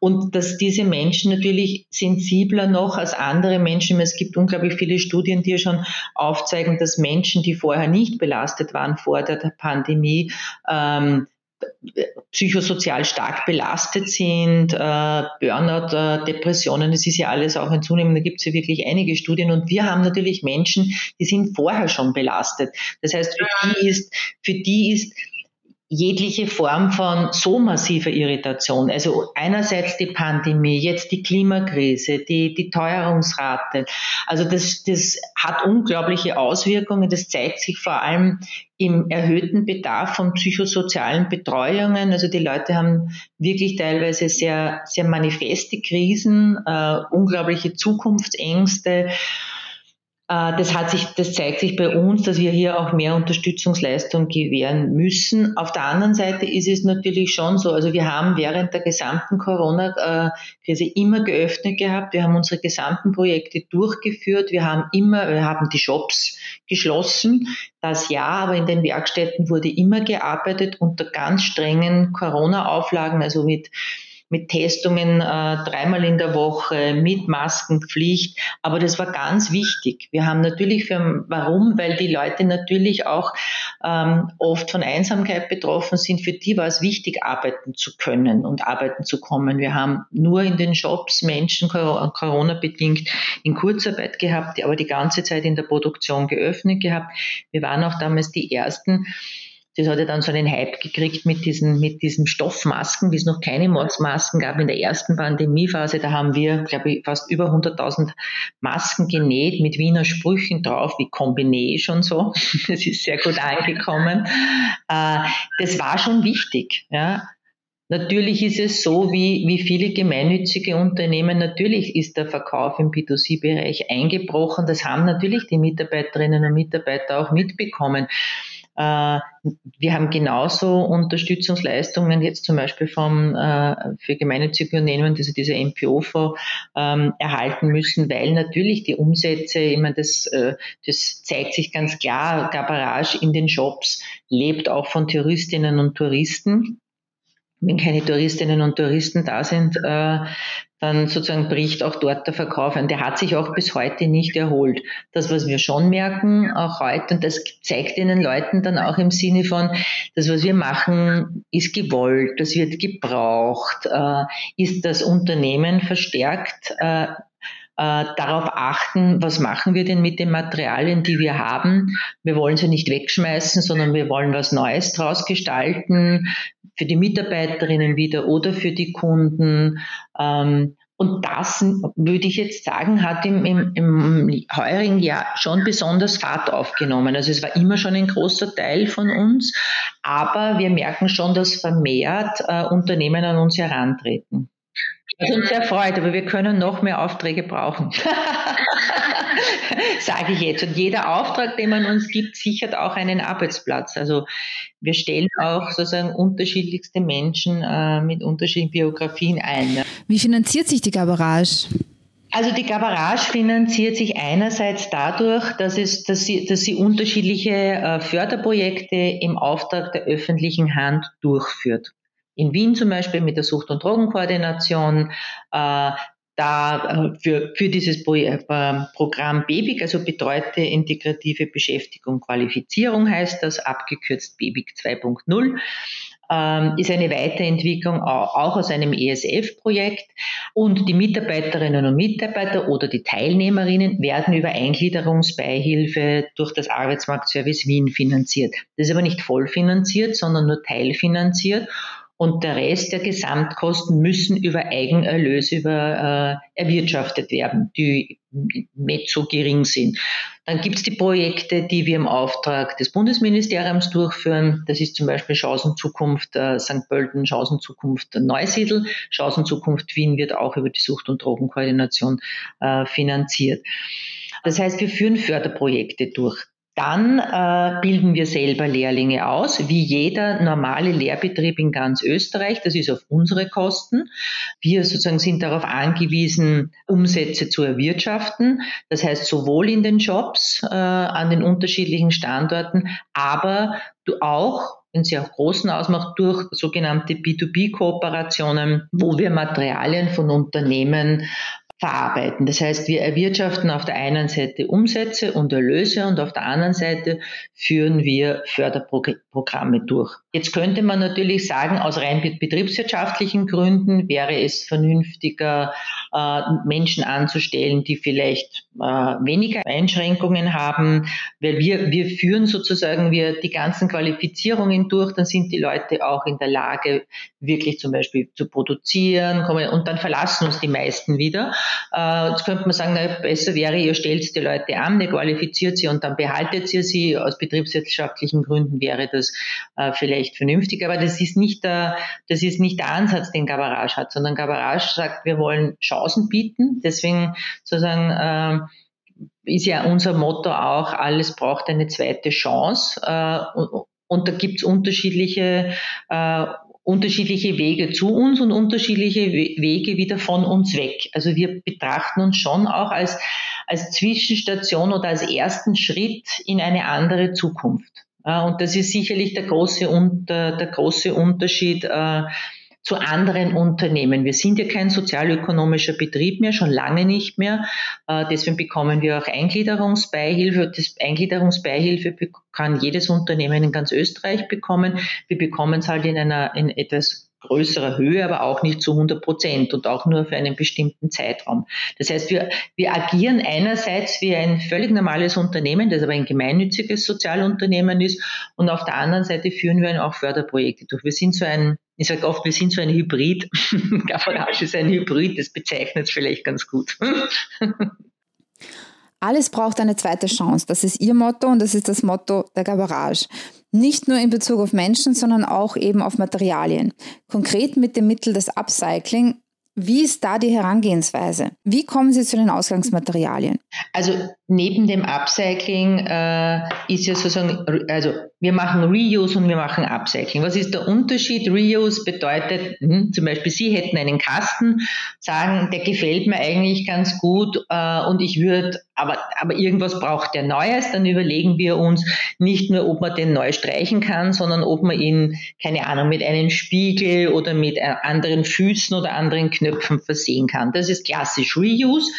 [SPEAKER 2] Und dass diese Menschen natürlich sensibler noch als andere Menschen, es gibt unglaublich viele Studien, die schon aufzeigen, dass Menschen, die vorher nicht belastet waren vor der Pandemie, ähm, psychosozial stark belastet sind, äh, Burnout, äh, Depressionen, das ist ja alles auch ein Zunehmen, da gibt es ja wirklich einige Studien und wir haben natürlich Menschen, die sind vorher schon belastet. Das heißt, für die ist, für die ist jegliche Form von so massiver Irritation. Also einerseits die Pandemie, jetzt die Klimakrise, die, die Teuerungsrate. Also das, das hat unglaubliche Auswirkungen. Das zeigt sich vor allem im erhöhten Bedarf von psychosozialen Betreuungen. Also die Leute haben wirklich teilweise sehr, sehr manifeste Krisen, äh, unglaubliche Zukunftsängste. Äh, das hat sich, das zeigt sich bei uns, dass wir hier auch mehr Unterstützungsleistung gewähren müssen. Auf der anderen Seite ist es natürlich schon so, also wir haben während der gesamten Corona-Krise immer geöffnet gehabt. Wir haben unsere gesamten Projekte durchgeführt. Wir haben immer, wir haben die Shops geschlossen. Das ja, aber in den Werkstätten wurde immer gearbeitet unter ganz strengen Corona-Auflagen, also mit mit Testungen äh, dreimal in der Woche, mit Maskenpflicht. Aber das war ganz wichtig. Wir haben natürlich für, warum? Weil die Leute natürlich auch ähm, oft von Einsamkeit betroffen sind. Für die war es wichtig, arbeiten zu können und arbeiten zu kommen. Wir haben nur in den Shops Menschen Corona-bedingt in Kurzarbeit gehabt, aber die ganze Zeit in der Produktion geöffnet gehabt. Wir waren auch damals die ersten, das hat ja dann so einen Hype gekriegt mit diesen, mit diesen Stoffmasken, wie es noch keine Masken gab in der ersten Pandemiephase. Da haben wir, glaube ich, fast über 100.000 Masken genäht mit Wiener Sprüchen drauf, wie Combination und so. Das ist sehr gut angekommen. Äh, das war schon wichtig, ja. Natürlich ist es so, wie, wie viele gemeinnützige Unternehmen, natürlich ist der Verkauf im B2C-Bereich eingebrochen. Das haben natürlich die Mitarbeiterinnen und Mitarbeiter auch mitbekommen. Äh, wir haben genauso Unterstützungsleistungen jetzt zum Beispiel vom, äh, für gemeinnützige Unternehmen, also diese MPO-Fonds, ähm, erhalten müssen, weil natürlich die Umsätze, ich meine, das, äh, das zeigt sich ganz klar, Garage in den Shops lebt auch von Touristinnen und Touristen wenn keine Touristinnen und Touristen da sind, äh, dann sozusagen bricht auch dort der Verkauf ein. Der hat sich auch bis heute nicht erholt. Das, was wir schon merken, auch heute, und das zeigt den Leuten dann auch im Sinne von, das, was wir machen, ist gewollt, das wird gebraucht, äh, ist das Unternehmen verstärkt äh, äh, darauf achten, was machen wir denn mit den Materialien, die wir haben. Wir wollen sie nicht wegschmeißen, sondern wir wollen was Neues draus gestalten, für die Mitarbeiterinnen wieder oder für die Kunden. Ähm, und das, würde ich jetzt sagen, hat im, im, im heurigen Jahr schon besonders Fahrt aufgenommen. Also es war immer schon ein großer Teil von uns, aber wir merken schon, dass vermehrt äh, Unternehmen an uns herantreten. Was uns sehr freut, aber wir können noch mehr Aufträge brauchen. Sage ich jetzt. Und jeder Auftrag, den man uns gibt, sichert auch einen Arbeitsplatz. Also wir stellen auch sozusagen unterschiedlichste Menschen äh, mit unterschiedlichen Biografien ein.
[SPEAKER 1] Ne? Wie finanziert sich die Garbarage?
[SPEAKER 2] Also die Garbarage finanziert sich einerseits dadurch, dass, es, dass, sie, dass sie unterschiedliche äh, Förderprojekte im Auftrag der öffentlichen Hand durchführt in Wien zum Beispiel mit der Sucht- und Drogenkoordination, äh, da äh, für, für dieses äh, Programm BEBIG, also betreute integrative Beschäftigung Qualifizierung heißt das, abgekürzt BEBIG 2.0. ähm, ist eine Weiterentwicklung auch aus einem ESF-Projekt. Und die Mitarbeiterinnen und Mitarbeiter oder die Teilnehmerinnen werden über Eingliederungsbeihilfe durch das Arbeitsmarktservice Wien finanziert. Das ist aber nicht vollfinanziert, sondern nur teilfinanziert und der Rest der Gesamtkosten müssen über Eigenerlöse über, äh, erwirtschaftet werden, die nicht so gering sind. Dann gibt es die Projekte, die wir im Auftrag des Bundesministeriums durchführen. Das ist zum Beispiel Chancenzukunft äh, St. Pölten, Chancenzukunft Neusiedl. Chancenzukunft Wien wird auch über die Sucht- und Drogenkoordination äh, finanziert. Das heißt, wir führen Förderprojekte durch. Dann äh, bilden wir selber Lehrlinge aus, wie jeder normale Lehrbetrieb in ganz Österreich. Das ist auf unsere Kosten. Wir sozusagen sind darauf angewiesen, Umsätze zu erwirtschaften. Das heißt sowohl in den Jobs äh, an den unterschiedlichen Standorten, aber auch in sehr großen Ausmaß durch sogenannte B2B-Kooperationen, wo wir Materialien von Unternehmen verarbeiten. Das heißt, wir erwirtschaften auf der einen Seite Umsätze und Erlöse und auf der anderen Seite führen wir Förderprogramme durch. Jetzt könnte man natürlich sagen, aus rein betriebswirtschaftlichen Gründen wäre es vernünftiger, äh, Menschen anzustellen, die vielleicht äh, weniger Einschränkungen haben, weil wir, wir führen sozusagen wir die ganzen Qualifizierungen durch, dann sind die Leute auch in der Lage, wirklich zum Beispiel zu produzieren und dann verlassen uns die meisten wieder. Äh, jetzt könnte man sagen, na, besser wäre, ihr stellt die Leute an, ihr qualifiziert sie und dann behaltet ihr sie. Aus betriebswirtschaftlichen Gründen wäre das äh, vielleicht vernünftig, aber das ist nicht der, das ist nicht der Ansatz, den Gabarage hat, sondern Gabarage sagt, wir wollen Chancen bieten. Deswegen sozusagen äh, ist ja unser Motto auch, alles braucht eine zweite Chance. Äh, und, und da gibt's unterschiedliche äh, unterschiedliche Wege zu uns und unterschiedliche Wege wieder von uns weg. Also wir betrachten uns schon auch als, als Zwischenstation oder als ersten Schritt in eine andere Zukunft. Und das ist sicherlich der große, der, der große Unterschied äh, zu anderen Unternehmen. Wir sind ja kein sozialökonomischer Betrieb mehr, schon lange nicht mehr. Äh, deswegen bekommen wir auch Eingliederungsbeihilfe. Das Eingliederungsbeihilfe kann jedes Unternehmen in ganz Österreich bekommen. Wir bekommen es halt in einer in etwas größerer Höhe, aber auch nicht zu 100 Prozent und auch nur für einen bestimmten Zeitraum. Das heißt, wir, wir agieren einerseits wie ein völlig normales Unternehmen, das aber ein gemeinnütziges Sozialunternehmen ist und auf der anderen Seite führen wir auch Förderprojekte durch. Wir sind so ein, ich sage oft, wir sind so ein Hybrid. Gafarage ist ein Hybrid, das bezeichnet es vielleicht ganz gut.
[SPEAKER 1] Alles braucht eine zweite Chance. Das ist Ihr Motto und das ist das Motto der Gabarage. Nicht nur in Bezug auf Menschen, sondern auch eben auf Materialien. Konkret mit dem Mittel des Upcycling. Wie ist da die Herangehensweise? Wie kommen Sie zu den Ausgangsmaterialien?
[SPEAKER 2] Also neben dem Upcycling äh, ist ja sozusagen, also wir machen Reuse und wir machen Upcycling. Was ist der Unterschied? Reuse bedeutet, hm, zum Beispiel Sie hätten einen Kasten, sagen, der gefällt mir eigentlich ganz gut äh, und ich würde, aber, aber irgendwas braucht der Neues, dann überlegen wir uns nicht nur, ob man den neu streichen kann, sondern ob man ihn, keine Ahnung, mit einem Spiegel oder mit äh, anderen Füßen oder anderen Knöpfen versehen kann. Das ist klassisch Reuse.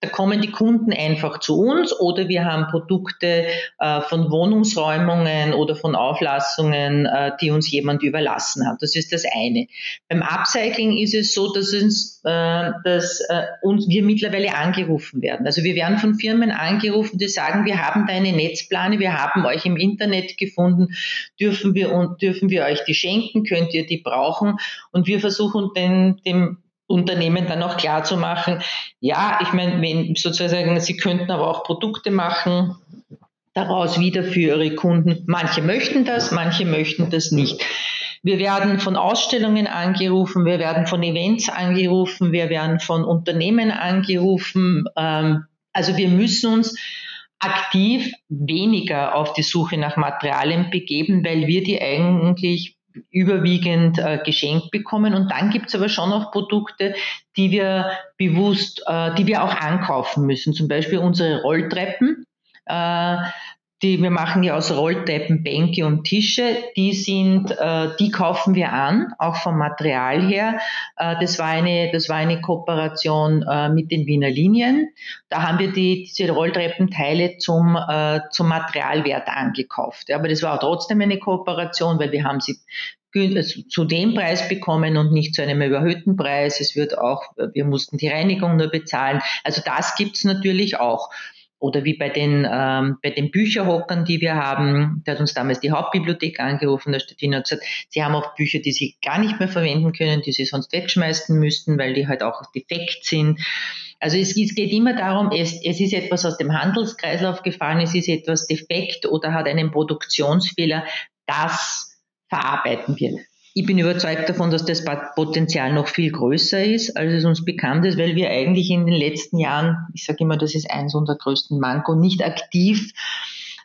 [SPEAKER 2] Da kommen die Kunden einfach zu uns oder wir haben Produkte äh, von Wohnungsräumungen oder von Auflassungen, äh, die uns jemand überlassen hat. Das ist das eine. Beim Upcycling ist es so, dass, uns, äh, dass äh, uns wir mittlerweile angerufen werden. Also wir werden von Firmen angerufen, die sagen, wir haben da eine Netzplane, wir haben euch im Internet gefunden, dürfen wir, dürfen wir euch die schenken, könnt ihr die brauchen? Und wir versuchen den, dem Unternehmen dann auch klar zu machen, ja, ich meine, wenn sozusagen, sie könnten aber auch Produkte machen, daraus wieder für ihre Kunden. Manche möchten das, manche möchten das nicht. Wir werden von Ausstellungen angerufen, wir werden von Events angerufen, wir werden von Unternehmen angerufen. Ähm, also wir müssen uns aktiv weniger auf die Suche nach Materialien begeben, weil wir die eigentlich überwiegend äh, geschenkt bekommen. Und dann gibt's aber schon auch Produkte, die wir bewusst, äh, die wir auch ankaufen müssen. Zum Beispiel unsere Rolltreppen. Äh, die, wir machen ja aus Rolltreppen Bänke und Tische, die sind, äh, die kaufen wir an, auch vom Material her. Äh, das war eine, das war eine Kooperation äh, mit den Wiener Linien. Da haben wir die, diese Rolltreppenteile zum, äh, zum Materialwert angekauft. Ja, aber das war trotzdem eine Kooperation, weil wir haben sie also zu dem Preis bekommen und nicht zu einem überhöhten Preis. Es wird auch, wir mussten die Reinigung nur bezahlen. Also das gibt's natürlich auch. Oder wie bei den, ähm, bei den Bücherhockern, die wir haben, da hat uns damals die Hauptbibliothek angerufen, der Städtin hat gesagt, sie haben auch Bücher, die sie gar nicht mehr verwenden können, die sie sonst wegschmeißen müssten, weil die halt auch defekt sind. Also es, es geht immer darum, es, es ist etwas aus dem Handelskreislauf gefallen, es ist etwas defekt oder hat einen Produktionsfehler. Das verarbeiten wir. Ich bin überzeugt davon, dass das Potenzial noch viel größer ist, als es uns bekannt ist, weil wir eigentlich in den letzten Jahren, ich sage immer, das ist eins unserer größten Manko, nicht aktiv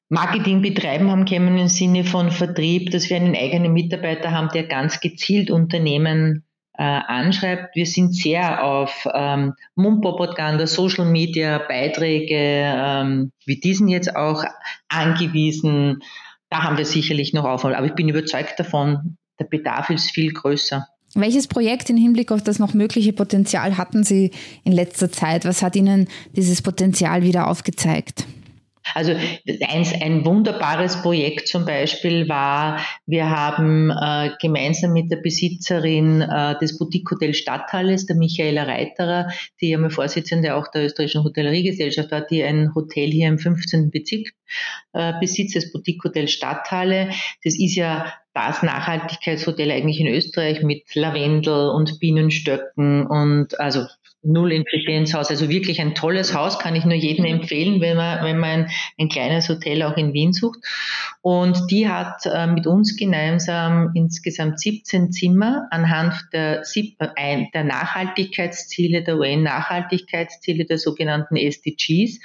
[SPEAKER 2] Marketing betreiben haben können im Sinne von Vertrieb, dass wir einen eigenen Mitarbeiter haben, der ganz gezielt Unternehmen äh, anschreibt. Wir sind sehr auf ähm, Mundpropaganda, Social Media, Beiträge ähm, wie diesen jetzt auch angewiesen. Da haben wir sicherlich noch Aufwand. Aber ich bin überzeugt davon, der Bedarf ist viel größer.
[SPEAKER 1] Welches Projekt im Hinblick auf das noch mögliche Potenzial hatten Sie in letzter Zeit? Was hat Ihnen dieses Potenzial wieder aufgezeigt?
[SPEAKER 2] Also eins, ein wunderbares Projekt zum Beispiel war, wir haben äh, gemeinsam mit der Besitzerin äh, des Boutique Hotel Stadthalles, der Michaela Reiterer, die ja mal Vorsitzende auch der österreichischen Hotelleriegesellschaft war, die ein Hotel hier im 15. Bezirk äh, besitzt, das Boutique Hotel Stadthalle. Das ist ja das Nachhaltigkeitshotel eigentlich in Österreich mit Lavendel und Bienenstöcken und also null Inzidenzhaus. Also wirklich ein tolles Haus, kann ich nur jedem empfehlen, wenn man, wenn man ein, ein kleines Hotel auch in Wien sucht. Und die hat äh, mit uns gemeinsam insgesamt 17 Zimmer anhand der, äh, der Nachhaltigkeitsziele, der UN-Nachhaltigkeitsziele, der sogenannten SDGs.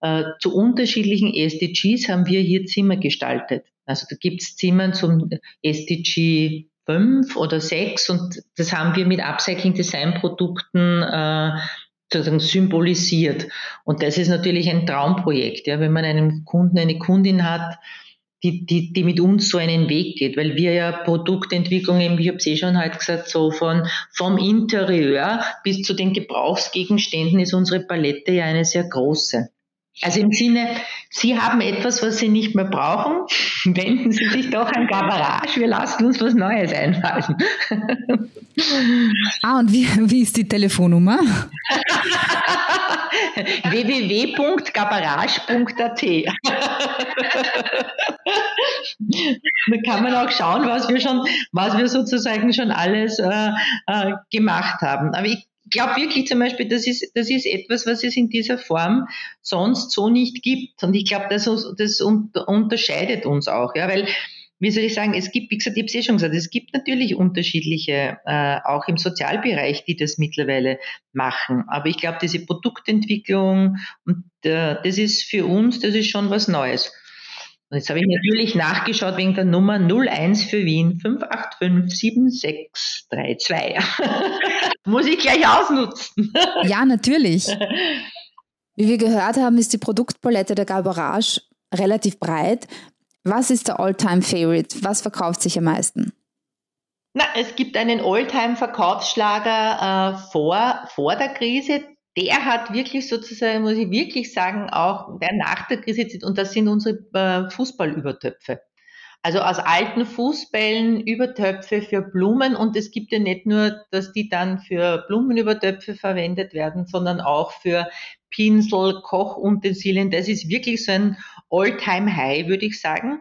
[SPEAKER 2] Äh, zu unterschiedlichen SDGs haben wir hier Zimmer gestaltet. Also da gibt's Zimmer zum SDG fünf oder sechs und das haben wir mit Upcycling Design Produkten äh, sozusagen symbolisiert. Und das ist natürlich ein Traumprojekt, ja, wenn man einen Kunden, eine Kundin hat, die, die, die mit uns so einen Weg geht, weil wir ja Produktentwicklung, eben, ich habe es eh schon heute gesagt, so von vom Interieur bis zu den Gebrauchsgegenständen ist unsere Palette ja eine sehr große. Also im Sinne, Sie haben etwas, was Sie nicht mehr brauchen, wenden Sie sich doch an Garage, wir lassen uns was Neues einfallen.
[SPEAKER 1] Ah, und wie, wie ist die Telefonnummer?
[SPEAKER 2] www.gabarage.at Da kann man auch schauen, was wir schon, was wir sozusagen schon alles äh, äh, gemacht haben. Aber ich glaube wirklich zum Beispiel, das ist, das ist etwas, was es in dieser Form sonst so nicht gibt. Und ich glaube, das, das unterscheidet uns auch, ja, weil wie soll ich sagen, es gibt, wie gesagt, ich habe es eh schon gesagt, es gibt natürlich unterschiedliche, äh, auch im Sozialbereich, die das mittlerweile machen. Aber ich glaube, diese Produktentwicklung, und äh, das ist für uns, das ist schon was Neues. Und jetzt habe ich natürlich nachgeschaut wegen der Nummer 01 für Wien 5857632. Muss ich gleich ausnutzen.
[SPEAKER 1] ja, natürlich. Wie wir gehört haben, ist die Produktpalette der Garbarage relativ breit. Was ist der Alltime favorite Was verkauft sich am meisten?
[SPEAKER 2] Na, es gibt einen Alltime verkaufsschlager äh, vor, vor der Krise der hat wirklich sozusagen, muss ich wirklich sagen, auch der nach der Krise zieht, und das sind unsere äh, Fußballübertöpfe. Also aus alten Fußbällen Übertöpfe für Blumen und es gibt ja nicht nur, dass die dann für Blumenübertöpfe verwendet werden, sondern auch für Pinsel, Kochutensilien. Das ist wirklich so ein All-Time-High, würde ich sagen.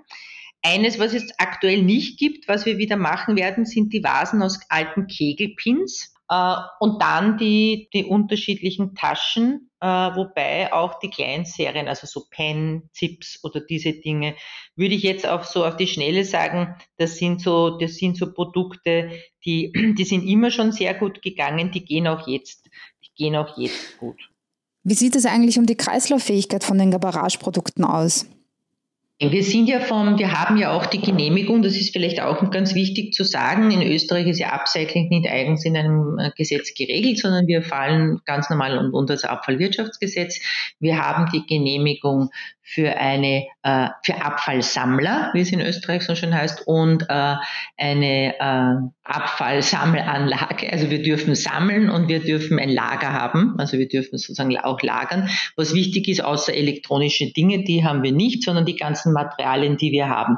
[SPEAKER 2] Eines, was es aktuell nicht gibt, was wir wieder machen werden, sind die Vasen aus alten Kegelpins. Äh, und dann die, die unterschiedlichen Taschen, äh, wobei auch die kleinen Serien, also so Pen, Zips oder diese Dinge, würde ich jetzt auch so auf die Schnelle sagen, das sind so, das sind so Produkte, die, die sind immer schon sehr gut gegangen, die gehen auch jetzt, die gehen auch jetzt gut.
[SPEAKER 1] Wie sieht es eigentlich um die Kreislauffähigkeit von den Garage-Produkten aus?
[SPEAKER 2] Wir sind ja vom, wir haben ja auch die Genehmigung, das ist vielleicht auch ganz wichtig zu sagen. In Österreich ist ja Upcycling nicht eigens in einem äh, Gesetz geregelt, sondern wir fallen ganz normal unter das Abfallwirtschaftsgesetz. Wir haben die Genehmigung für eine äh, für Abfallsammler, wie es in Österreich so schön heißt, und äh, eine Abfallsammelanlage. Also wir dürfen sammeln und wir dürfen ein Lager haben. Also wir dürfen sozusagen auch lagern. Was wichtig ist, außer elektronische Dinge, die haben wir nicht, sondern die ganzen ganzen Materialien, die wir haben.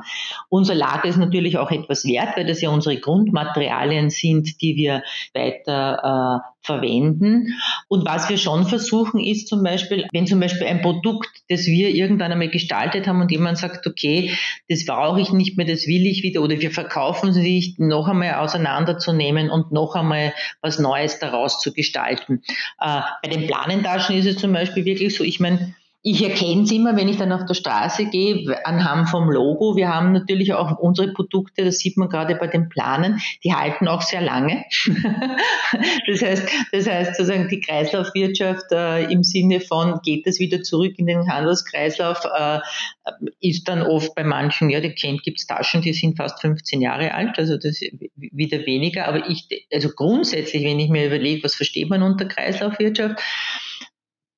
[SPEAKER 2] Unser Lager ist natürlich auch etwas wert, weil das ja unsere Grundmaterialien sind, die wir weiter äh, verwenden. Und was wir schon versuchen, ist zum Beispiel, wenn zum Beispiel ein Produkt, das wir irgendwann einmal gestaltet haben und jemand sagt, okay, das brauche ich nicht mehr, das will ich wieder, oder wir verkaufen es nicht, noch einmal auseinanderzunehmen und noch einmal was Neues daraus zu gestalten. Äh, bei den Planentaschen ist es zum Beispiel wirklich so, ich meine, ich erkenne es immer, wenn ich dann auf der Straße gehe, anhand vom Logo. Wir haben natürlich auch unsere Produkte, das sieht man gerade bei den Planen, die halten auch sehr lange. das heißt, das heißt sozusagen die Kreislaufwirtschaft äh, im Sinne von, geht das wieder zurück in den Handelskreislauf, äh, ist dann oft bei manchen, ja, die kennt, gibt es Taschen, die sind fast 15 Jahre alt, also das wieder weniger. Aber ich, also grundsätzlich, wenn ich mir überlege, was versteht man unter Kreislaufwirtschaft,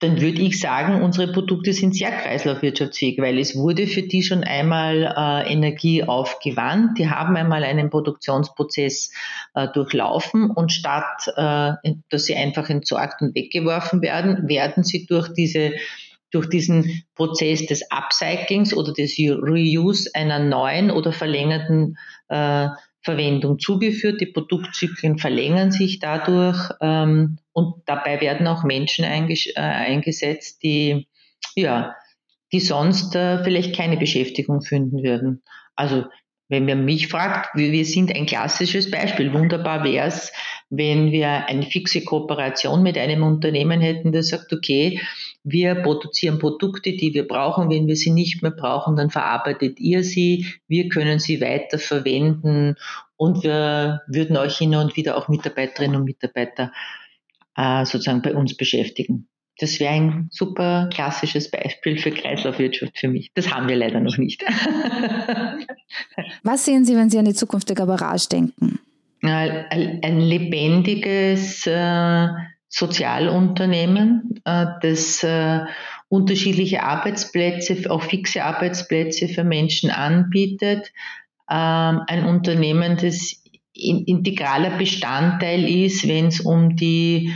[SPEAKER 2] dann würde ich sagen, unsere Produkte sind sehr kreislaufwirtschaftsfähig, weil es wurde für die schon einmal äh, Energie aufgewandt. Die haben einmal einen Produktionsprozess äh, durchlaufen und statt, äh, dass sie einfach entsorgt und weggeworfen werden, werden sie durch diese durch diesen Prozess des Upcyclings oder des Reuse einer neuen oder verlängerten äh, Verwendung zugeführt. Die Produktzyklen verlängern sich dadurch ähm, und dabei werden auch Menschen äh, eingesetzt, die ja, die sonst äh, vielleicht keine Beschäftigung finden würden. Also wenn man mich fragt, wir sind ein klassisches Beispiel. Wunderbar wäre es, wenn wir eine fixe Kooperation mit einem Unternehmen hätten, das sagt, okay, wir produzieren Produkte, die wir brauchen. Wenn wir sie nicht mehr brauchen, dann verarbeitet ihr sie. Wir können sie weiter verwenden und wir würden euch hin und wieder auch Mitarbeiterinnen und Mitarbeiter äh, sozusagen bei uns beschäftigen. Das wäre ein super klassisches Beispiel für Kreislaufwirtschaft für mich. Das haben wir leider noch nicht.
[SPEAKER 1] Was sehen Sie, wenn Sie an die Zukunft der Garage denken?
[SPEAKER 2] Ein lebendiges äh, Sozialunternehmen, äh, das äh, unterschiedliche Arbeitsplätze, auch fixe Arbeitsplätze für Menschen anbietet. Ähm, ein Unternehmen, das integraler Bestandteil ist, wenn es um die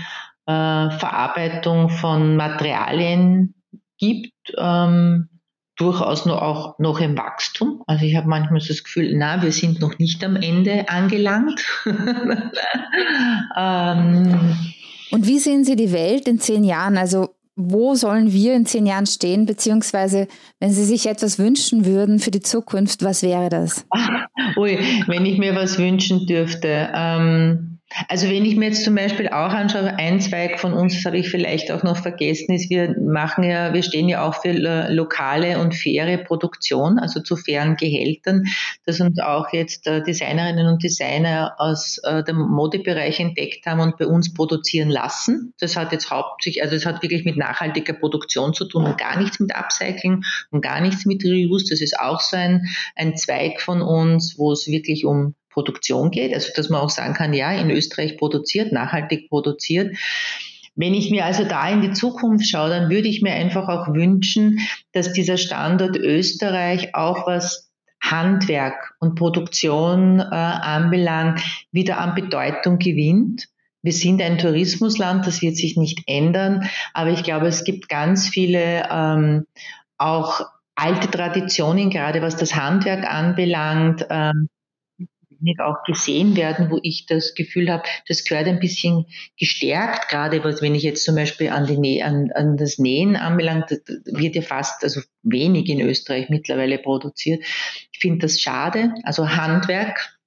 [SPEAKER 2] Verarbeitung von Materialien gibt. Ähm, durchaus noch auch noch im Wachstum. Also ich habe manchmal so das Gefühl, na, wir sind noch nicht am Ende angelangt.
[SPEAKER 1] ähm, und wie sehen Sie die Welt in zehn Jahren? Also wo sollen wir in zehn Jahren stehen? Beziehungsweise, wenn Sie sich etwas wünschen würden für die Zukunft, was wäre das?
[SPEAKER 2] Ui, wenn ich mir was wünschen dürfte. Ähm also wenn ich mir jetzt zum Beispiel auch anschaue, ein Zweig von uns, das habe ich vielleicht auch noch vergessen, ist, wir machen ja, wir stehen ja auch für lokale und faire Produktion, also zu fairen Gehältern, das uns auch jetzt äh, Designerinnen und Designer aus äh, dem Modebereich entdeckt haben und bei uns produzieren lassen. Das hat jetzt hauptsächlich, also es hat wirklich mit nachhaltiger Produktion zu tun und gar nichts mit Upcycling und gar nichts mit Reuse. Das ist auch so ein, ein Zweig von uns, wo es wirklich um Produktion geht. Also dass man auch sagen kann, ja, in Österreich produziert, nachhaltig produziert. Wenn ich mir also da in die Zukunft schaue, dann würde ich mir einfach auch wünschen, dass dieser Standort Österreich auch was Handwerk und Produktion äh, anbelangt, wieder an Bedeutung gewinnt. Wir sind ein Tourismusland, das wird sich nicht ändern, aber ich glaube, es gibt ganz viele ähm, auch alte Traditionen, gerade was das Handwerk anbelangt, ähm, wenig auch gesehen werden, wo ich das Gefühl habe, das gehört ein bisschen gestärkt, gerade was, wenn ich jetzt zum Beispiel an, die an, an das Nähen anbelangt, wird ja fast, also wenig in Österreich mittlerweile produziert. Ich finde das schade. Also Handwerk,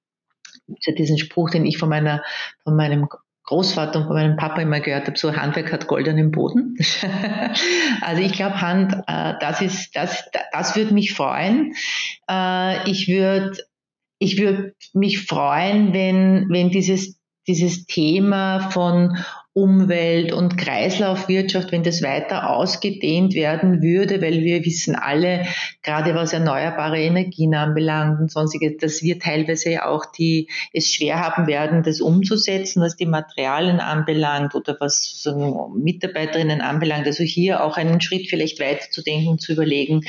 [SPEAKER 2] ja diesen Spruch, den ich von meiner, von meinem Großvater und von meinem Papa immer gehört habe, so Handwerk hat goldenen Boden. also ich glaube, Hand, äh, das ist, das, das würde mich freuen. Äh, ich würde ich würde mich freuen, wenn, wenn dieses, dieses Thema von Umwelt und Kreislaufwirtschaft, wenn das weiter ausgedehnt werden würde, weil wir wissen alle, gerade was erneuerbare Energien anbelangt und sonstige, dass wir teilweise ja auch die es schwer haben werden, das umzusetzen, was die Materialien anbelangt oder was so Mitarbeiterinnen anbelangt. Also hier auch einen Schritt vielleicht weiterzudenken, zu überlegen,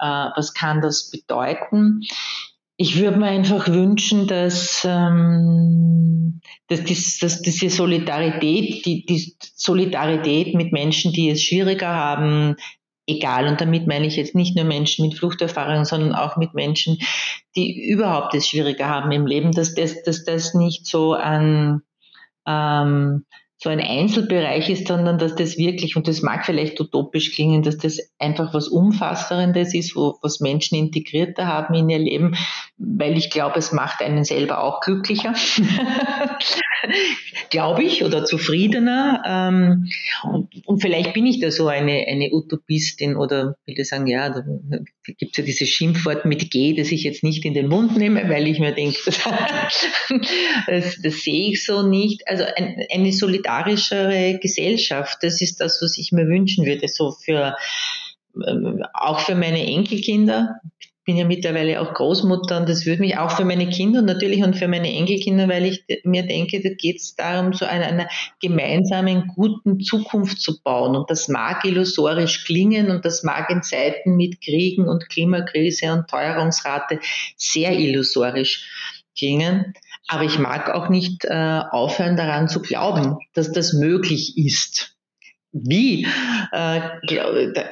[SPEAKER 2] äh, was kann das bedeuten ich würde mir einfach wünschen, dass, ähm, dass, dies, dass diese Solidarität, die, die Solidarität mit Menschen, die es schwieriger haben, egal. Und damit meine ich jetzt nicht nur Menschen mit Fluchterfahrung, sondern auch mit Menschen, die überhaupt es schwieriger haben im Leben, dass das, dass das nicht so an ähm, so ein Einzelbereich ist, sondern dass das wirklich, und das mag vielleicht utopisch klingen, dass das einfach was Umfassendes ist, wo, was Menschen integrierter haben in ihr Leben, weil ich glaube, es macht einen selber auch glücklicher, glaube ich, oder zufriedener. Ähm, und, vielleicht bin ich da so eine, eine Utopistin oder will ich sagen, ja, gibt es ja dieses Schimpfwort mit G, das ich jetzt nicht in den Mund nehme, weil ich mir denke, das, das, sehe ich so nicht. Also ein, eine solidarischere Gesellschaft. Das ist das, was ich mir wünschen würde, so für, ähm, auch für meine Enkelkinder. Ich bin ja mittlerweile auch Großmutter und das würde mich auch für meine Kinder und natürlich und für meine Enkelkinder, weil ich mir denke, da geht es darum, so einer, einer gemeinsamen guten Zukunft zu bauen. Und das mag illusorisch klingen und das mag in Zeiten mit Kriegen und Klimakrise und Teuerungsrate sehr illusorisch klingen. Aber ich mag auch nicht äh, aufhören daran zu glauben, dass das möglich ist. Wie? Äh,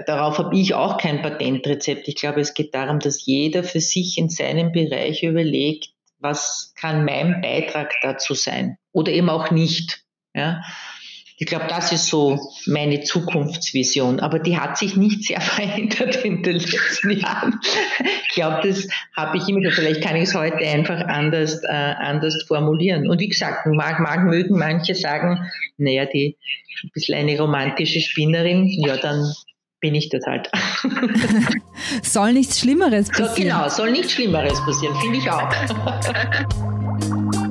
[SPEAKER 2] darauf habe ich auch kein Patentrezept. Ich glaube, es geht darum, dass jeder für sich in seinem Bereich überlegt, was kann mein Beitrag dazu sein oder eben auch nicht. Ja? Ich glaube, das ist so meine Zukunftsvision. Aber die hat sich nicht sehr verändert in den letzten Jahren. Ich glaube, das habe ich immer schon. Vielleicht kann ich es heute einfach anders, äh, anders formulieren. Und wie gesagt, mag, mag mögen manche sagen, naja, die ein bisschen eine romantische Spinnerin, ja, dann bin ich das halt.
[SPEAKER 1] soll nichts Schlimmeres passieren.
[SPEAKER 2] So, genau, soll nichts Schlimmeres passieren, finde ich auch.